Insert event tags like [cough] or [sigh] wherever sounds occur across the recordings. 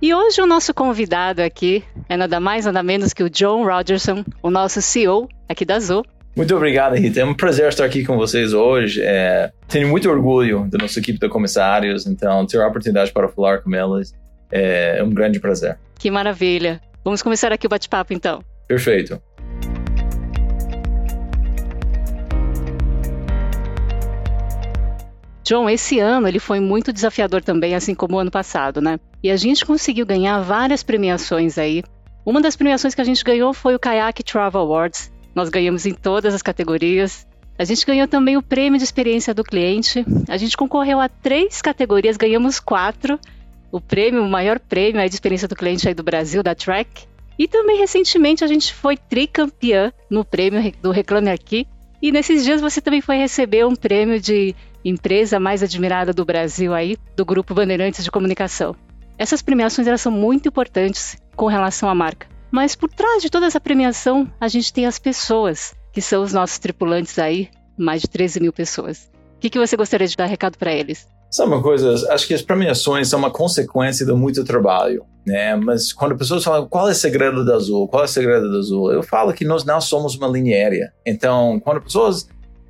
E hoje o nosso convidado aqui é nada mais nada menos que o John Rogerson, o nosso CEO aqui da Azul. Muito obrigado, Rita. É um prazer estar aqui com vocês hoje. É, tenho muito orgulho da nossa equipe de comissários, então ter a oportunidade para falar com eles é um grande prazer. Que maravilha. Vamos começar aqui o bate-papo então. Perfeito. John, esse ano ele foi muito desafiador também, assim como o ano passado, né? E a gente conseguiu ganhar várias premiações aí. Uma das premiações que a gente ganhou foi o Kayak Travel Awards. Nós ganhamos em todas as categorias. A gente ganhou também o prêmio de experiência do cliente. A gente concorreu a três categorias, ganhamos quatro. O prêmio, o maior prêmio é de experiência do cliente aí do Brasil, da Track. E também recentemente a gente foi tricampeã no prêmio do Reclame Aqui. E nesses dias você também foi receber um prêmio de empresa mais admirada do Brasil aí, do Grupo Bandeirantes de Comunicação. Essas premiações elas são muito importantes com relação à marca. Mas por trás de toda essa premiação, a gente tem as pessoas, que são os nossos tripulantes aí, mais de 13 mil pessoas. O que, que você gostaria de dar recado para eles? Sabe uma coisa? Acho que as premiações são uma consequência de muito trabalho, né? Mas quando pessoas falam qual é o segredo da Azul, qual é o segredo da Azul, eu falo que nós não somos uma linha aérea. Então, quando pessoas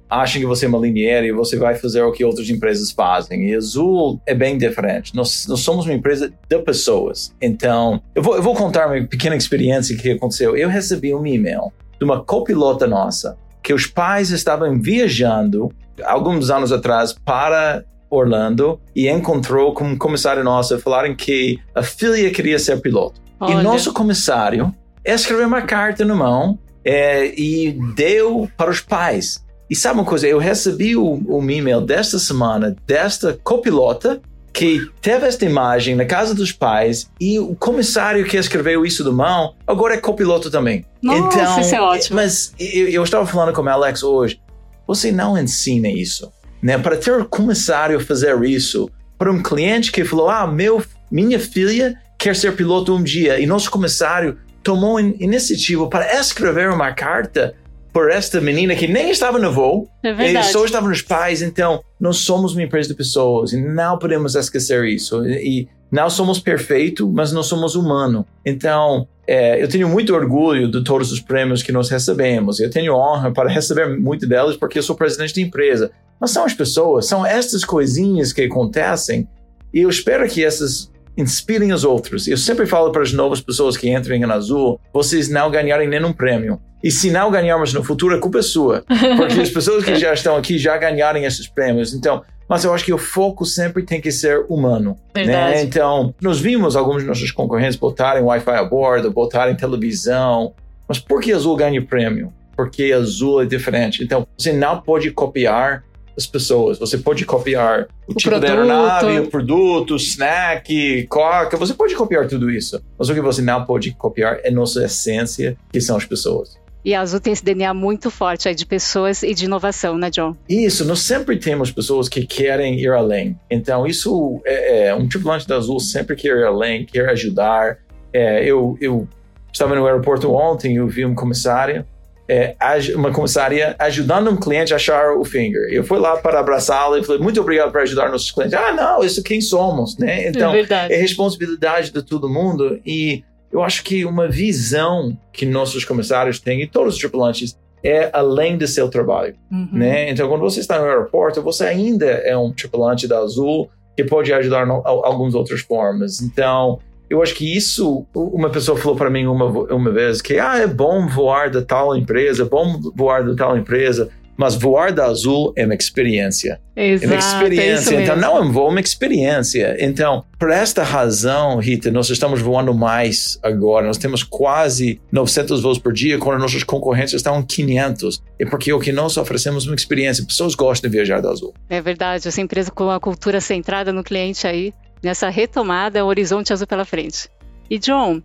acham que você é uma liniere e você vai fazer o que outras empresas fazem. E Azul é bem diferente. Nós, nós somos uma empresa de pessoas. Então, eu vou, eu vou contar uma pequena experiência que aconteceu. Eu recebi um e-mail de uma copilota nossa que os pais estavam viajando alguns anos atrás para Orlando e encontrou com um comissário nosso falaram que a filha queria ser piloto. Olha. E nosso comissário escreveu uma carta na mão é, e deu para os pais. E sabe uma coisa? Eu recebi um, um e-mail desta semana desta copilota que teve esta imagem na casa dos pais e o comissário que escreveu isso do mão agora é copiloto também. Nossa, então, isso é ótimo. Mas eu, eu estava falando com o Alex hoje, você não ensina isso, né? Para ter um comissário fazer isso para um cliente que falou, ah, meu, minha filha quer ser piloto um dia e nosso comissário tomou iniciativa para escrever uma carta por esta menina que nem estava no voo, é só estava nos pais. Então, nós somos uma empresa de pessoas e não podemos esquecer isso. E não somos perfeitos, mas nós somos humanos. Então, é, eu tenho muito orgulho de todos os prêmios que nós recebemos. Eu tenho honra para receber muito delas porque eu sou presidente da empresa. Mas são as pessoas, são estas coisinhas que acontecem e eu espero que essas inspirem os outros. Eu sempre falo para as novas pessoas que entram em Azul, vocês não ganharem nenhum prêmio. E se não ganharmos no futuro, a culpa é sua. Porque as pessoas que já estão aqui já ganharam esses prêmios. Então, mas eu acho que o foco sempre tem que ser humano. Né? Então, nós vimos alguns dos nossos concorrentes botarem Wi-Fi a bordo, botarem televisão. Mas por que Azul ganha prêmio? Porque Azul é diferente. Então, você não pode copiar as pessoas. Você pode copiar o, o tipo produto. da aeronave, o produto, snack, coca. Você pode copiar tudo isso. Mas o que você não pode copiar é nossa essência, que são as pessoas. E a Azul tem esse DNA muito forte aí de pessoas e de inovação, né, John? Isso, nós sempre temos pessoas que querem ir além. Então, isso é, é um tripulante da Azul sempre quer ir além, quer ajudar. É, eu, eu estava no aeroporto ontem, eu vi um comissário é, uma comissária ajudando um cliente a achar o finger. Eu fui lá para abraçá-la e falei, muito obrigado por ajudar nossos clientes. Ah, não, isso quem somos, né? Então, é, é responsabilidade de todo mundo e eu acho que uma visão que nossos comissários têm e todos os tripulantes é além do seu trabalho, uhum. né? Então, quando você está no aeroporto, você ainda é um tripulante da Azul que pode ajudar no, algumas outras formas. Então, eu acho que isso, uma pessoa falou para mim uma, uma vez que ah, é bom voar da tal empresa, é bom voar da tal empresa, mas voar da Azul é uma experiência. Exato, é uma experiência. É então, não é um voo, é uma experiência. Então, por esta razão, Rita, nós estamos voando mais agora. Nós temos quase 900 voos por dia, quando nossos concorrentes estão em 500. É porque o que nós oferecemos é uma experiência. Pessoas gostam de viajar da Azul. É verdade. Essa empresa com a cultura centrada no cliente aí, nessa retomada, o horizonte azul pela frente. E John,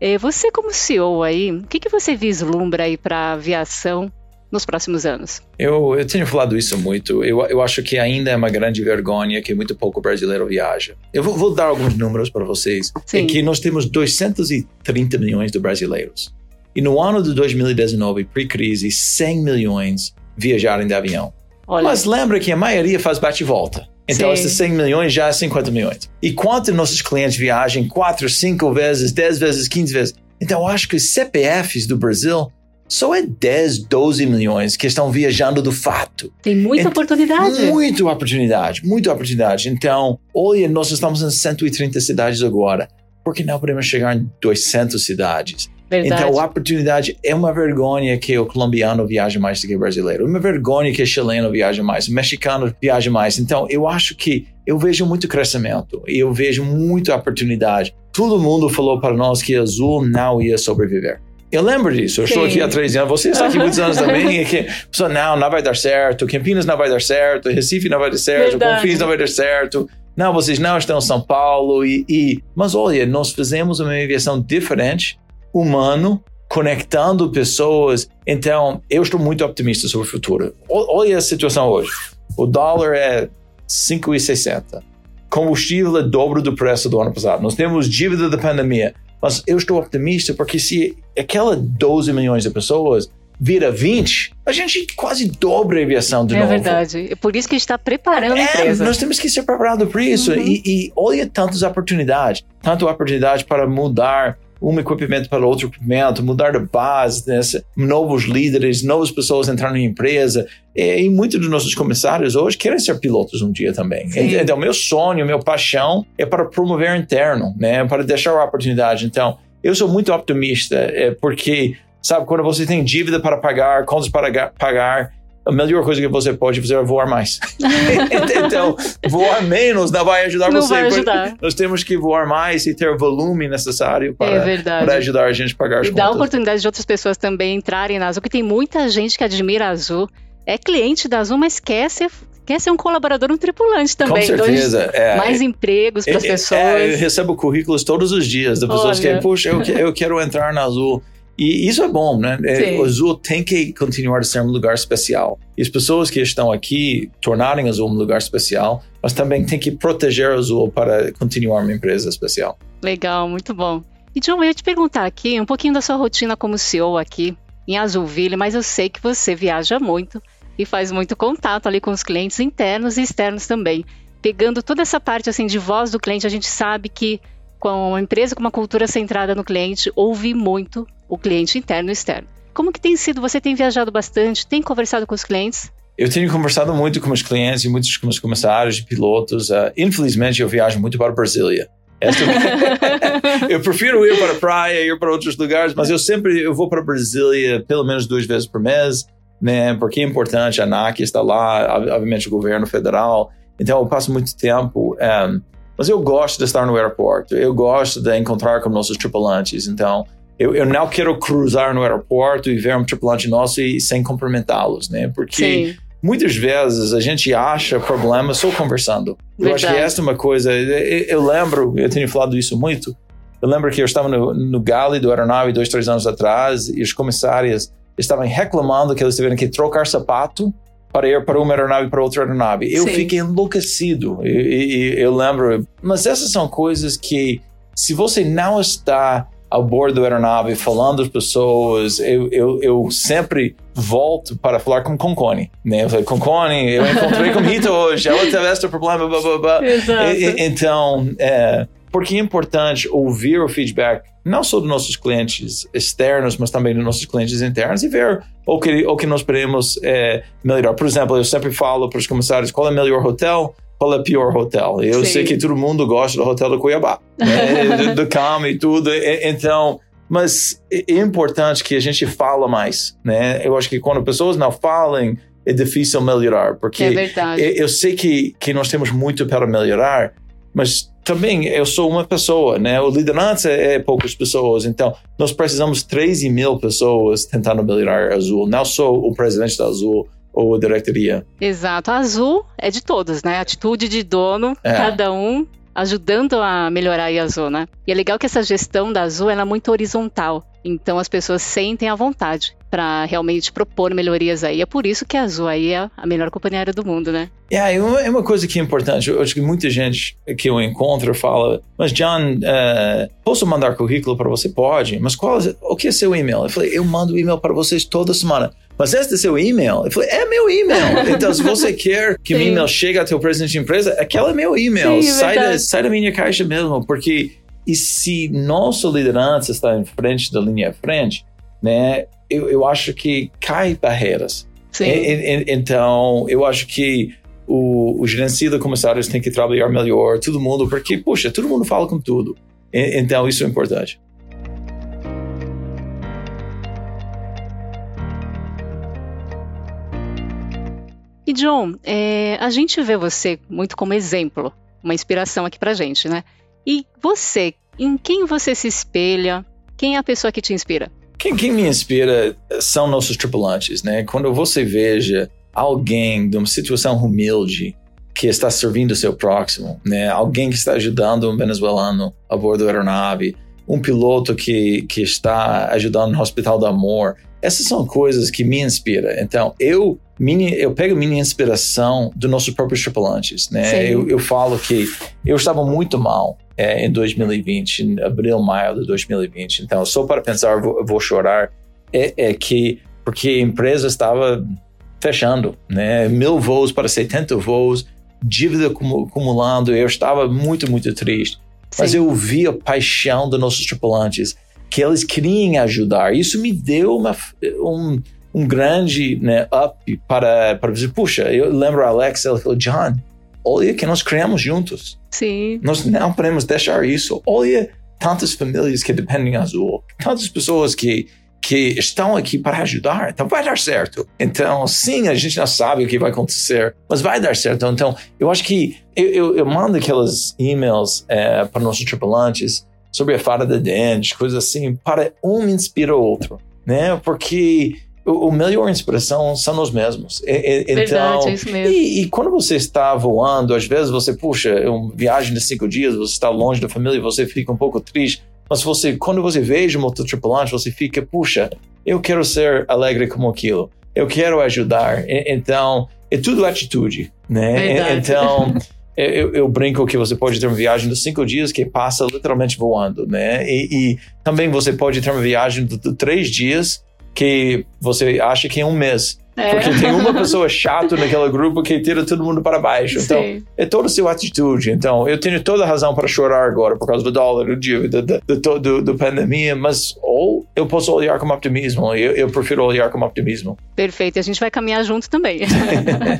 eh, você como CEO aí, o que, que você vislumbra aí para a aviação nos próximos anos? Eu, eu tenho falado isso muito. Eu, eu acho que ainda é uma grande vergonha que muito pouco brasileiro viaja. Eu vou, vou dar alguns números para vocês. Sim. É que nós temos 230 milhões de brasileiros. E no ano de 2019, pre-crise, 100 milhões viajaram de avião. Olha. Mas lembra que a maioria faz bate e volta. Então, Sim. esses 100 milhões já é 50 milhões. E quanto nossos clientes viajam 4, 5 vezes, 10 vezes, 15 vezes? Então, eu acho que os CPFs do Brasil só é 10, 12 milhões que estão viajando do fato. Tem muita oportunidade. Muita oportunidade, muita oportunidade. Então, olha, nós estamos em 130 cidades agora. Por que não podemos chegar em 200 cidades? Verdade. Então, a oportunidade é uma vergonha que o colombiano viaja mais do que o brasileiro. É uma vergonha que o chileno viaja mais, o mexicano viaja mais. Então, eu acho que eu vejo muito crescimento e eu vejo muita oportunidade. Todo mundo falou para nós que Azul não ia sobreviver. Eu lembro disso. Eu Sim. estou aqui há três anos. Você está aqui muitos anos também. E que, pessoa, não, não vai dar certo. Campinas não vai dar certo. Recife não vai dar certo. Verdade. Confins não vai dar certo. Não, vocês não estão em São Paulo. E, e, Mas olha, nós fizemos uma aviação diferente, humano, conectando pessoas. Então, eu estou muito otimista sobre o futuro. Olha a situação hoje. O dólar é 5,60. Combustível é dobro do preço do ano passado. Nós temos dívida da pandemia. Mas eu estou otimista porque se aquela 12 milhões de pessoas vira 20, a gente quase dobra a aviação de é novo. É verdade. É por isso que a gente está preparando é, a empresa. Nós temos que ser preparados para isso. Uhum. E, e olha tantas oportunidades. Tanto oportunidade para mudar um equipamento para outro equipamento, mudar de base, né? novos líderes, novas pessoas entrando na empresa. E, e, muitos dos nossos comissários hoje querem ser pilotos um dia também. Sim. Então, meu sonho, meu paixão é para promover interno, né? para deixar a oportunidade. Então, eu sou muito optimista, é, porque, sabe, quando você tem dívida para pagar, contas para pagar, a melhor coisa que você pode fazer é voar mais. [laughs] então, voar menos não vai ajudar não você. Vai ajudar. Nós temos que voar mais e ter o volume necessário para, é para ajudar a gente a pagar as e contas. E dar oportunidade de outras pessoas também entrarem na Azul, porque tem muita gente que admira a Azul, é cliente da Azul, mas quer ser quer ser um colaborador, um tripulante também. Com certeza. É, mais empregos para as é, pessoas. É, eu recebo currículos todos os dias de pessoas Olha. que, puxa, eu, eu quero entrar na Azul. E isso é bom, né? É, o Azul tem que continuar a ser um lugar especial. E as pessoas que estão aqui tornarem Azul um lugar especial, mas também tem que proteger o Azul para continuar uma empresa especial. Legal, muito bom. E John, eu ia te perguntar aqui um pouquinho da sua rotina como CEO aqui em Azulville, mas eu sei que você viaja muito e faz muito contato ali com os clientes internos e externos também. Pegando toda essa parte assim de voz do cliente, a gente sabe que com uma empresa com uma cultura centrada no cliente, ouve muito o cliente interno e externo. Como que tem sido? Você tem viajado bastante, tem conversado com os clientes? Eu tenho conversado muito com os clientes e muitos com os comissários e pilotos. Uh, infelizmente, eu viajo muito para Brasília. [laughs] eu prefiro ir para a praia, ir para outros lugares, mas eu sempre eu vou para Brasília pelo menos duas vezes por mês, né? Porque é importante. A ANAC está lá, obviamente o governo federal. Então eu passo muito tempo. Um, eh, mas eu gosto de estar no aeroporto. Eu gosto de encontrar com nossos tripulantes. Então eu, eu não quero cruzar no aeroporto e ver um tripulante nosso e sem cumprimentá-los, né? Porque Sim. muitas vezes a gente acha problema só conversando. Verdade. Eu acho que essa é uma coisa. Eu, eu, lembro, eu tenho falado isso muito. Eu lembro que eu estava no, no Gale do aeronave dois, três anos atrás e os comissários estavam reclamando que eles tiveram que trocar sapato para ir para uma aeronave para outra aeronave. Eu Sim. fiquei enlouquecido. E, e, eu lembro. Mas essas são coisas que, se você não está ao bordo da aeronave, falando às pessoas, eu, eu, eu sempre volto para falar com Concone, né? Eu falei, Concone, eu encontrei com Rita hoje, ela teve esse problema, blá, blá, blá. E, então, é, porque é importante ouvir o feedback, não só dos nossos clientes externos, mas também dos nossos clientes internos e ver o que, o que nós podemos é, melhorar. Por exemplo, eu sempre falo para os comissários qual é o melhor hotel, é o pior hotel. Eu Sim. sei que todo mundo gosta do hotel do Cuiabá, né? [laughs] do, do cama e tudo. Então, mas é, é importante que a gente fala mais, né? Eu acho que quando pessoas não falam, é difícil melhorar, porque é verdade. eu sei que, que nós temos muito para melhorar, mas também eu sou uma pessoa, né? O liderança é poucas pessoas, então nós precisamos 13 mil pessoas tentando melhorar a Azul, não só o presidente da Azul, ou diretoria. Exato. A azul é de todos, né? Atitude de dono, é. cada um ajudando a melhorar a Azul, né? E é legal que essa gestão da Azul ela é muito horizontal. Então as pessoas sentem à vontade para realmente propor melhorias aí. É por isso que a Azul aí é a melhor companhia aérea do mundo, né? Yeah, é uma coisa que é importante. Eu acho que muita gente que eu encontro fala, mas John, uh, posso mandar currículo para você? Pode. Mas qual, o que é seu e-mail? Eu falei, eu mando e-mail para vocês toda semana. Mas este é seu e-mail? Eu falei, é meu e-mail. [laughs] Então, se você quer que o e-mail chegue até o presidente de empresa, aquele é meu e-mail. Sim, sai, da, sai da minha caixa mesmo, porque e se nossa liderança está em frente da linha frente, né, eu, eu acho que cai barreiras. Sim. E, e, então, eu acho que o, o gerenciador de comissários tem que trabalhar melhor, todo mundo, porque, puxa, todo mundo fala com tudo. E, então, isso é importante. E John, é, a gente vê você muito como exemplo, uma inspiração aqui pra gente, né? E você, em quem você se espelha? Quem é a pessoa que te inspira? Quem, quem me inspira são nossos tripulantes, né? Quando você veja alguém de uma situação humilde que está servindo o seu próximo, né? Alguém que está ajudando um venezuelano a bordo da aeronave, um piloto que, que está ajudando no Hospital do Amor. Essas são coisas que me inspiram. Então, eu minha, eu pego minha inspiração dos nossos próprios tripulantes, né? Eu, eu, falo que eu estava muito mal é, em 2020, em abril, maio de 2020. Então, só para pensar, vou, vou chorar, é, é, que porque a empresa estava fechando, né? Mil voos para 70 voos, dívida acumulando. Eu estava muito, muito triste. Sim. Mas eu vi a paixão dos nossos tripulantes, que eles queriam ajudar. Isso me deu uma, um um grande né, up para, para dizer, puxa, eu lembro a Alex, ela falou, John, olha que nós criamos juntos. Sim. Nós não podemos deixar isso. Olha tantas famílias que dependem de Azul, tantas pessoas que que estão aqui para ajudar, então vai dar certo. Então, sim, a gente não sabe o que vai acontecer, mas vai dar certo. Então, eu acho que eu, eu, eu mando aqueles e-mails é, para nossos tripulantes sobre a fada da dente, coisas assim, para um inspirar o outro, né? Porque o, melhor inspiração são nós mesmos. E, então, Verdade, é isso mesmo. E, e, quando você está voando, às vezes você, puxa, é uma viagem de cinco dias, você está longe da família, você fica um pouco triste. Mas você, quando você veja um outro tripulante, você fica, puxa, eu quero ser alegre como aquilo. Eu quero ajudar. E, então, é tudo atitude, né? Verdade. Então, [laughs] eu, eu, brinco que você pode ter uma viagem de cinco dias que passa literalmente voando, né? E, e também você pode ter uma viagem de, de três dias que você acha que é um mês. É. Porque tem uma [laughs] pessoa chata naquele grupo que tira todo mundo para baixo. Então, Sim. é toda a sua atitude. Então, eu tenho toda a razão para chorar agora por causa do dólar, do dívida, do, do, do, do pandemia, mas ou eu posso olhar com optimismo. Eu, eu prefiro olhar com optimismo. Perfeito. E a gente vai caminhar junto também.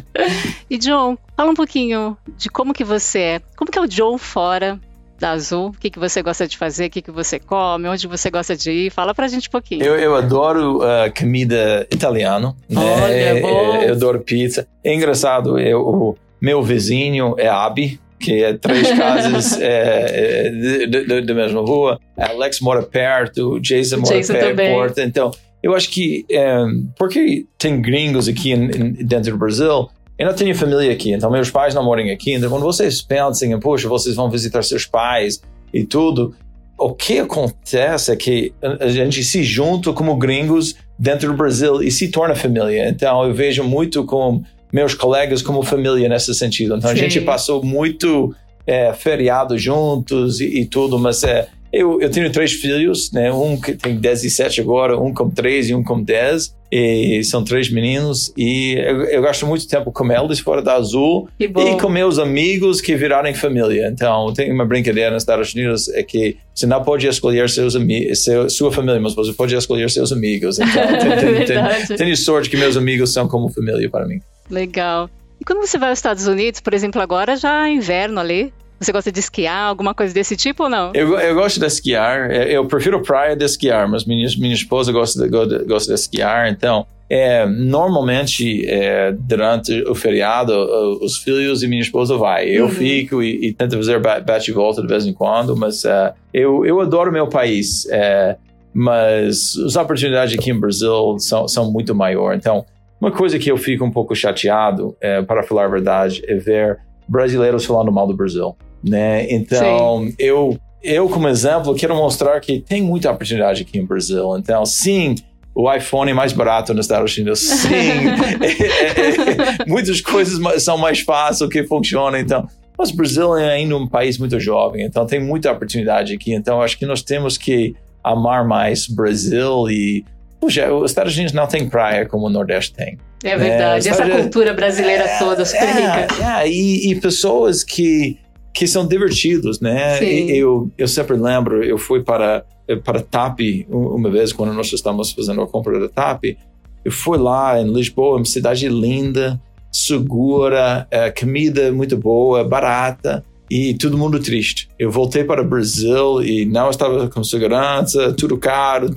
[laughs] e John, fala um pouquinho de como que você é. Como que é o John fora da Azul? O que, que você gosta de fazer? O que, que você come? Onde você gosta de ir? Fala pra gente um pouquinho. Eu, eu adoro uh, comida italiana. Né? Olha, é, bom. É, eu adoro pizza. É engraçado, eu, o meu vizinho é Abi, que é três casas [laughs] é, é, da mesma rua. Alex mora perto, Jason mora Jason perto. Então, eu acho que um, porque tem gringos aqui em, em, dentro do Brasil, eu não tenho família aqui, então meus pais não moram aqui. Então, quando vocês pensam, poxa, vocês vão visitar seus pais e tudo, o que acontece é que a gente se junta como gringos dentro do Brasil e se torna família. Então, eu vejo muito com meus colegas como família nesse sentido. Então, Sim. a gente passou muito é, feriado juntos e, e tudo, mas é, eu, eu tenho três filhos, né? Um que tem 17 agora, um com 3 e um com 10. E são três meninos. E eu, eu gasto muito tempo com eles fora da Azul. E com meus amigos que viraram família. Então, tem uma brincadeira nos Estados Unidos é que você não pode escolher seus amigos, seu, sua família, mas você pode escolher seus amigos. Então, [laughs] tem, tem, tem, tenho sorte que meus amigos são como família para mim. Legal. E quando você vai aos Estados Unidos, por exemplo, agora já é inverno ali, você gosta de esquiar, alguma coisa desse tipo ou não? Eu, eu gosto de esquiar. É, eu prefiro praia de esquiar, mas minha, minha esposa gosta de, gosta de esquiar. Então, é, normalmente, é, durante o feriado, os filhos e minha esposa vai. Eu uhum. fico e, e, tento fazer bate e volta de vez em quando, mas é, eu, eu adoro meu país. É, mas as oportunidades aqui em Brasil são, são muito maiores. Então, uma coisa que eu fico um pouco chateado, é, para falar a verdade, é ver brasileiros falando mal do Brasil. Né? Então, eu, eu, como exemplo, quero mostrar que tem muita oportunidade aqui em Brasil. Então, sim, o iPhone é mais barato nos Estados Unidos. Sim, é, é, é, muitas coisas são mais fáceis que funcionam. Então, mas o Brasil é ainda um país muito jovem, então tem muita oportunidade aqui. Então, acho que nós temos que amar mais Brasil e Puxa, os Estados Unidos não tem praia como o Nordeste tem. É verdade, é, essa cultura brasileira é, toda super é, rica. E, e, pessoas que, que são divertidos, né? eu, eu sempre lembro, eu fui para, para TAP uma vez, quando nós estávamos fazendo a compra da TAP, eu fui lá em Lisboa, uma cidade linda, segura, é, comida muito boa, barata e todo mundo triste. Eu voltei para o Brasil e não estava com segurança, tudo caro,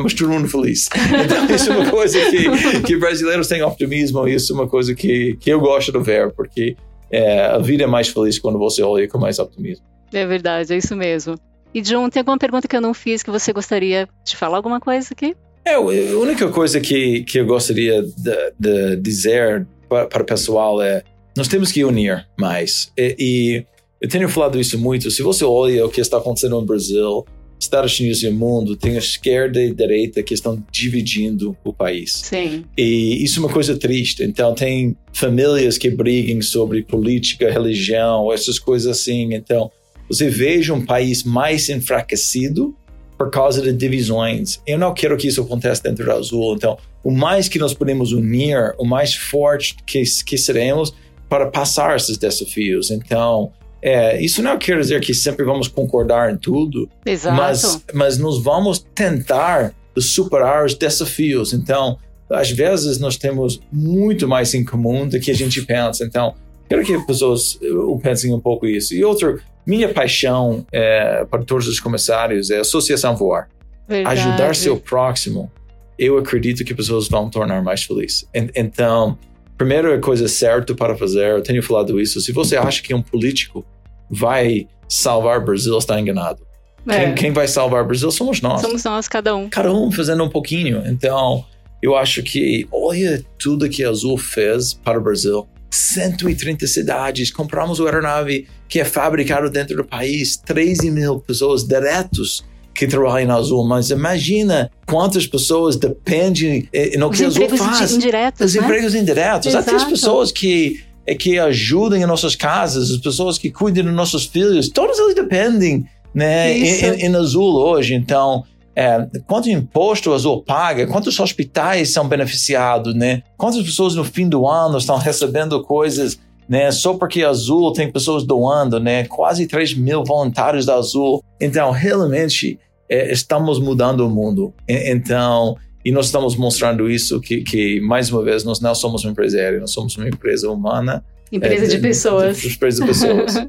mas todo mundo feliz. [laughs] Então, isso é uma coisa que, que brasileiros têm optimismo isso é uma coisa que, que eu gosto de ver, porque é, a vida é mais feliz quando você olha com mais optimismo. É verdade, é isso mesmo. E John, tem alguma pergunta que eu não fiz que você gostaria de falar alguma coisa aqui? É, a única coisa que, que eu gostaria de, de dizer para, para o pessoal é nós temos que unir mais. E, e eu tenho falado isso muito. Se você olha o que está acontecendo no Brasil, Estados Unidos e o mundo, tem a esquerda e a direita que estão dividindo o país. Sim. E isso é uma coisa triste. Então, tem famílias que brigam sobre política, religião, essas coisas assim. Então, você veja um país mais enfraquecido por causa de divisões. Eu não quero que isso aconteça dentro do Azul. Então, o mais que nós podemos unir, o mais forte que, que seremos para passar esses desafios. Então, é, isso não quer dizer que sempre vamos concordar em tudo, Exato. mas, mas nós vamos tentar superar os desafios. Então, às vezes nós temos muito mais em comum do que a gente pensa. Então, quero que as pessoas uh, pensem um pouco isso. E outro, minha paixão é, para todos os comissários é associação voar. Verdade. Ajudar seu próximo. Eu acredito que pessoas vão tornar mais felizes. Então, primeira coisa certa para fazer, eu tenho falado isso, se você acha que um político vai salvar o Brasil, está enganado. É. Quem, quem, vai salvar o Brasil somos nós. Somos nós, cada um. Cada um fazendo um pouquinho. Então, eu acho que, olha tudo que a Azul fez para o Brasil. 130 cidades, compramos o aeronave que é fabricado dentro do país, 13 mil pessoas diretos que trabalham na Azul, mas imagina quantas pessoas dependem eh, no que a Azul faz. Indiretos, Os né? empregos indiretos. Exato. Até as pessoas que, eh, que ajudam em nossas casas, as pessoas que cuidam dos nossos filhos, todos eles dependem né, em, em, Azul hoje. Então, é, quanto imposto Azul paga, quantos hospitais são beneficiados, né? Quantas pessoas no fim do ano estão recebendo coisas, né? Só porque Azul tem pessoas doando, né? Quase 3 mil voluntários da Azul. Então, realmente, é, estamos mudando o mundo. E, então, e nós estamos mostrando isso que, que, mais uma vez, nós não somos uma empresa aérea, nós somos uma empresa humana. Empresa é, de, de pessoas. De, empresa de pessoas. [laughs]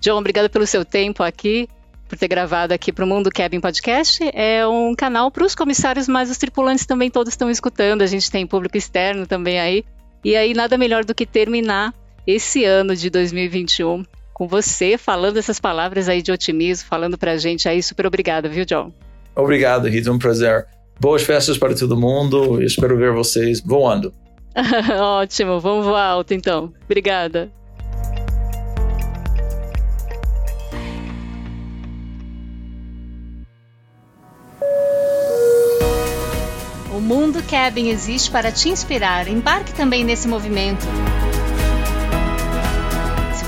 John, obrigada pelo seu tempo aqui, por ter gravado aqui para o Mundo Cabin Podcast. É um canal para os comissários, mas os tripulantes também todos estão escutando. A gente tem público externo também aí. E aí, nada melhor do que terminar esse ano de 2021 com você, falando essas palavras aí de otimismo, falando pra gente aí. Super obrigada, viu, John? Obrigado, Rita. Um prazer. Boas festas para todo mundo. Espero ver vocês voando. [laughs] Ótimo. Vamos voar alto, então. Obrigada. O Mundo Cabin existe para te inspirar. Embarque também nesse movimento